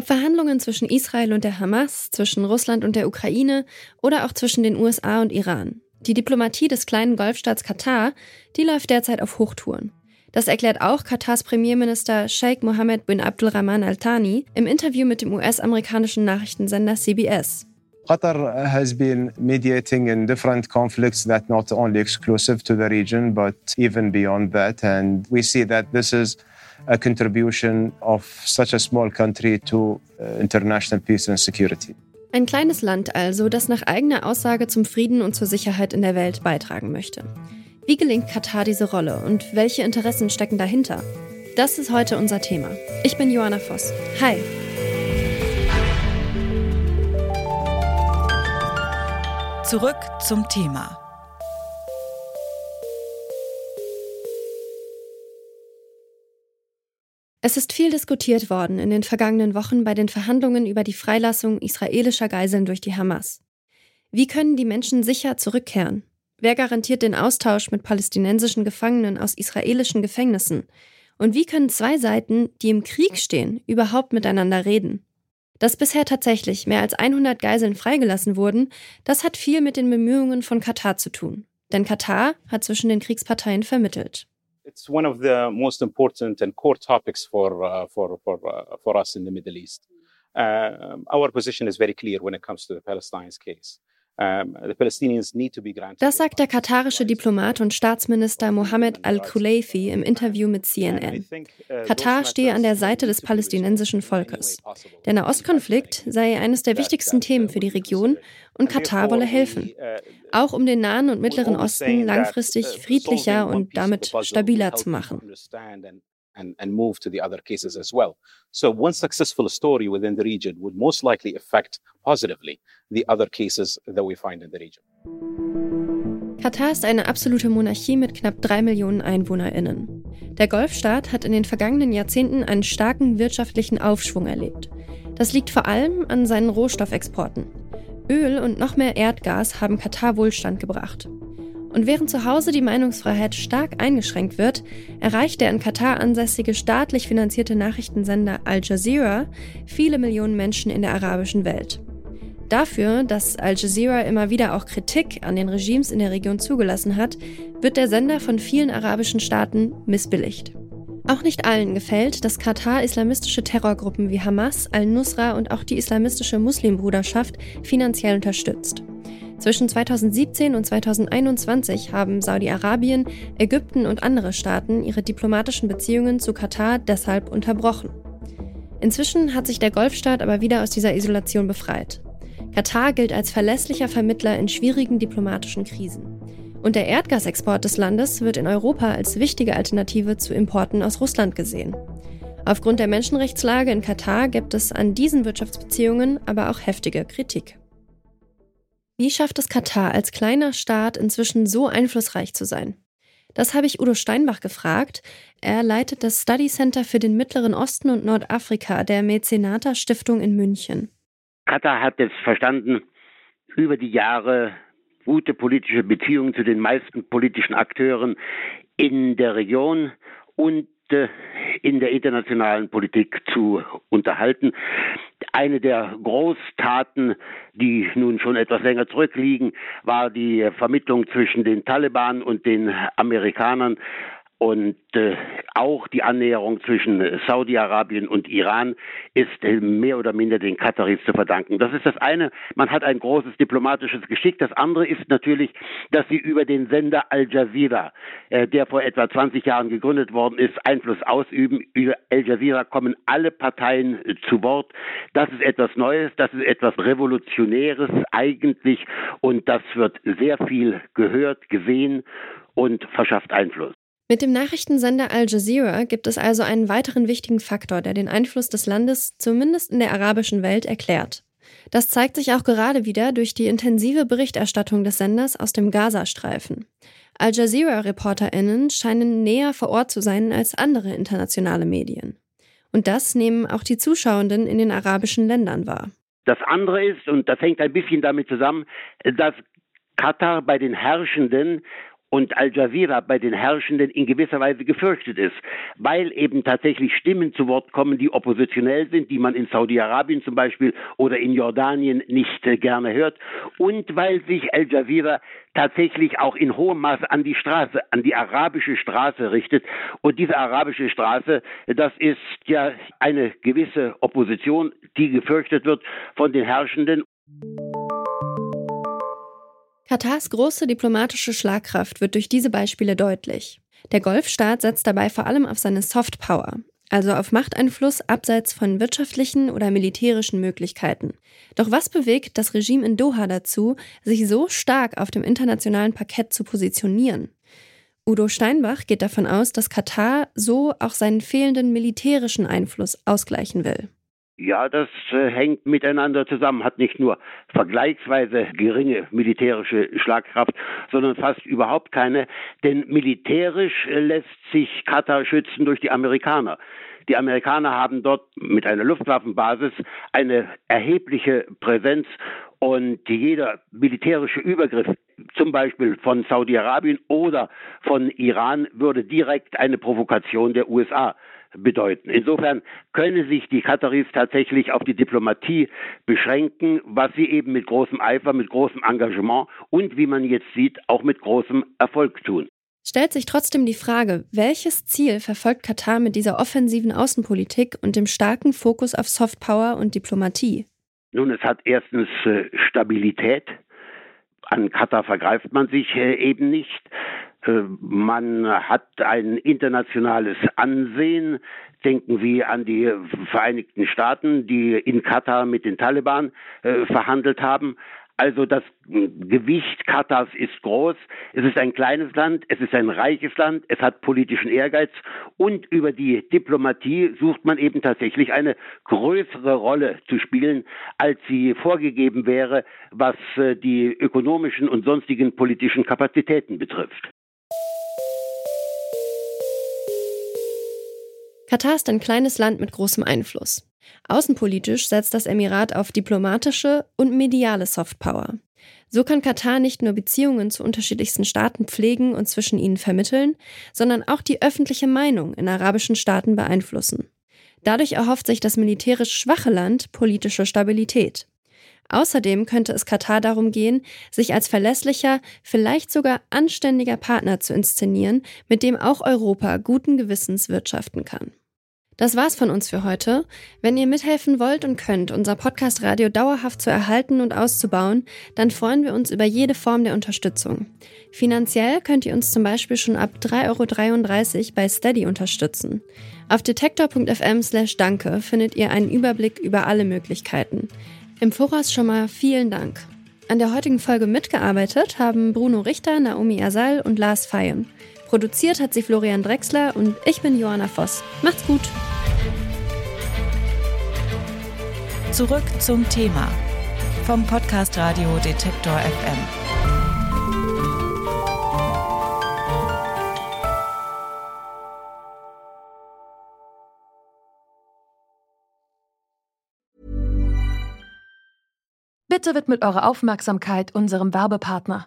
Ob Verhandlungen zwischen Israel und der Hamas, zwischen Russland und der Ukraine oder auch zwischen den USA und Iran. Die Diplomatie des kleinen Golfstaats Katar, die läuft derzeit auf Hochtouren. Das erklärt auch Katars Premierminister Sheikh Mohammed bin Abdulrahman Al Thani im Interview mit dem US-amerikanischen Nachrichtensender CBS. Qatar has been mediating in different conflicts that not only exclusive to the region but even beyond that and we see that this is a contribution of such a small country to uh, international peace and security. Ein kleines Land also, das nach eigener Aussage zum Frieden und zur Sicherheit in der Welt beitragen möchte. Wie gelingt Katar diese Rolle und welche Interessen stecken dahinter? Das ist heute unser Thema. Ich bin Joanna Voss. Hi. Zurück zum Thema. Es ist viel diskutiert worden in den vergangenen Wochen bei den Verhandlungen über die Freilassung israelischer Geiseln durch die Hamas. Wie können die Menschen sicher zurückkehren? Wer garantiert den Austausch mit palästinensischen Gefangenen aus israelischen Gefängnissen? Und wie können zwei Seiten, die im Krieg stehen, überhaupt miteinander reden? Dass bisher tatsächlich mehr als 100 Geiseln freigelassen wurden, das hat viel mit den Bemühungen von Katar zu tun. Denn Katar hat zwischen den Kriegsparteien vermittelt. It's one of the most important and core topics for uh, for for uh, for us in the Middle East. Uh, our position is very clear when it comes to the Palestine's case. Das sagt der katarische Diplomat und Staatsminister Mohammed al-Khulaifi im Interview mit CNN. Uh, Katar stehe an der Seite des palästinensischen Volkes. Der Nahostkonflikt sei eines der wichtigsten Themen für die Region und Katar wolle helfen, uh, auch um den Nahen und Mittleren Osten langfristig uh, friedlicher und damit stabiler zu machen and, and move to the other cases as well. So one successful story within the region would most likely affect positively the other cases that we find in the region. Katar ist eine absolute Monarchie mit knapp drei Millionen EinwohnerInnen. Der Golfstaat hat in den vergangenen Jahrzehnten einen starken wirtschaftlichen Aufschwung erlebt. Das liegt vor allem an seinen Rohstoffexporten. Öl und noch mehr Erdgas haben Katar Wohlstand gebracht. Und während zu Hause die Meinungsfreiheit stark eingeschränkt wird, erreicht der in Katar ansässige staatlich finanzierte Nachrichtensender Al Jazeera viele Millionen Menschen in der arabischen Welt. Dafür, dass Al Jazeera immer wieder auch Kritik an den Regimes in der Region zugelassen hat, wird der Sender von vielen arabischen Staaten missbilligt. Auch nicht allen gefällt, dass Katar islamistische Terrorgruppen wie Hamas, al-Nusra und auch die islamistische Muslimbruderschaft finanziell unterstützt. Zwischen 2017 und 2021 haben Saudi-Arabien, Ägypten und andere Staaten ihre diplomatischen Beziehungen zu Katar deshalb unterbrochen. Inzwischen hat sich der Golfstaat aber wieder aus dieser Isolation befreit. Katar gilt als verlässlicher Vermittler in schwierigen diplomatischen Krisen. Und der Erdgasexport des Landes wird in Europa als wichtige Alternative zu Importen aus Russland gesehen. Aufgrund der Menschenrechtslage in Katar gibt es an diesen Wirtschaftsbeziehungen aber auch heftige Kritik. Wie schafft es Katar als kleiner Staat inzwischen so einflussreich zu sein? Das habe ich Udo Steinbach gefragt. Er leitet das Study Center für den Mittleren Osten und Nordafrika der Mäzenata Stiftung in München. Katar hat es verstanden, über die Jahre gute politische Beziehungen zu den meisten politischen Akteuren in der Region und in der internationalen Politik zu unterhalten. Eine der Großtaten, die nun schon etwas länger zurückliegen, war die Vermittlung zwischen den Taliban und den Amerikanern und äh, auch die Annäherung zwischen Saudi-Arabien und Iran ist äh, mehr oder minder den Kataris zu verdanken. Das ist das eine. Man hat ein großes diplomatisches Geschick. Das andere ist natürlich, dass sie über den Sender Al Jazeera, äh, der vor etwa 20 Jahren gegründet worden ist, Einfluss ausüben. Über Al Jazeera kommen alle Parteien äh, zu Wort. Das ist etwas Neues. Das ist etwas Revolutionäres eigentlich. Und das wird sehr viel gehört, gesehen und verschafft Einfluss. Mit dem Nachrichtensender Al Jazeera gibt es also einen weiteren wichtigen Faktor, der den Einfluss des Landes zumindest in der arabischen Welt erklärt. Das zeigt sich auch gerade wieder durch die intensive Berichterstattung des Senders aus dem Gazastreifen. Al Jazeera-ReporterInnen scheinen näher vor Ort zu sein als andere internationale Medien. Und das nehmen auch die Zuschauenden in den arabischen Ländern wahr. Das andere ist, und das hängt ein bisschen damit zusammen, dass Katar bei den Herrschenden und Al Jazeera bei den Herrschenden in gewisser Weise gefürchtet ist, weil eben tatsächlich Stimmen zu Wort kommen, die oppositionell sind, die man in Saudi-Arabien zum Beispiel oder in Jordanien nicht äh, gerne hört und weil sich Al Jazeera tatsächlich auch in hohem Maße an die Straße, an die arabische Straße richtet. Und diese arabische Straße, das ist ja eine gewisse Opposition, die gefürchtet wird von den Herrschenden. Katars große diplomatische Schlagkraft wird durch diese Beispiele deutlich. Der Golfstaat setzt dabei vor allem auf seine Soft Power, also auf Machteinfluss abseits von wirtschaftlichen oder militärischen Möglichkeiten. Doch was bewegt das Regime in Doha dazu, sich so stark auf dem internationalen Parkett zu positionieren? Udo Steinbach geht davon aus, dass Katar so auch seinen fehlenden militärischen Einfluss ausgleichen will. Ja, das äh, hängt miteinander zusammen, hat nicht nur vergleichsweise geringe militärische Schlagkraft, sondern fast überhaupt keine, denn militärisch äh, lässt sich Katar schützen durch die Amerikaner. Die Amerikaner haben dort mit einer Luftwaffenbasis eine erhebliche Präsenz und jeder militärische Übergriff, zum Beispiel von Saudi-Arabien oder von Iran, würde direkt eine Provokation der USA bedeuten. Insofern können sich die Kataris tatsächlich auf die Diplomatie beschränken, was sie eben mit großem Eifer, mit großem Engagement und wie man jetzt sieht, auch mit großem Erfolg tun. Stellt sich trotzdem die Frage, welches Ziel verfolgt Katar mit dieser offensiven Außenpolitik und dem starken Fokus auf Softpower und Diplomatie? Nun, es hat erstens äh, Stabilität. An Katar vergreift man sich äh, eben nicht. Äh, man hat ein internationales Ansehen. Denken Sie an die Vereinigten Staaten, die in Katar mit den Taliban äh, verhandelt haben. Also das Gewicht Katars ist groß. Es ist ein kleines Land, es ist ein reiches Land, es hat politischen Ehrgeiz und über die Diplomatie sucht man eben tatsächlich eine größere Rolle zu spielen, als sie vorgegeben wäre, was äh, die ökonomischen und sonstigen politischen Kapazitäten betrifft. Katar ist ein kleines Land mit großem Einfluss. Außenpolitisch setzt das Emirat auf diplomatische und mediale Softpower. So kann Katar nicht nur Beziehungen zu unterschiedlichsten Staaten pflegen und zwischen ihnen vermitteln, sondern auch die öffentliche Meinung in arabischen Staaten beeinflussen. Dadurch erhofft sich das militärisch schwache Land politische Stabilität. Außerdem könnte es Katar darum gehen, sich als verlässlicher, vielleicht sogar anständiger Partner zu inszenieren, mit dem auch Europa guten Gewissens wirtschaften kann. Das war's von uns für heute. Wenn ihr mithelfen wollt und könnt, unser Podcast Radio dauerhaft zu erhalten und auszubauen, dann freuen wir uns über jede Form der Unterstützung. Finanziell könnt ihr uns zum Beispiel schon ab 3,33 Euro bei Steady unterstützen. Auf detektor.fm slash danke findet ihr einen Überblick über alle Möglichkeiten. Im Voraus schon mal vielen Dank. An der heutigen Folge mitgearbeitet haben Bruno Richter, Naomi Ersal und Lars Feyen. Produziert hat sie Florian Drexler und ich bin Johanna Voss. Macht's gut! Zurück zum Thema vom Podcast Radio Detektor FM. Bitte widmet eure Aufmerksamkeit unserem Werbepartner.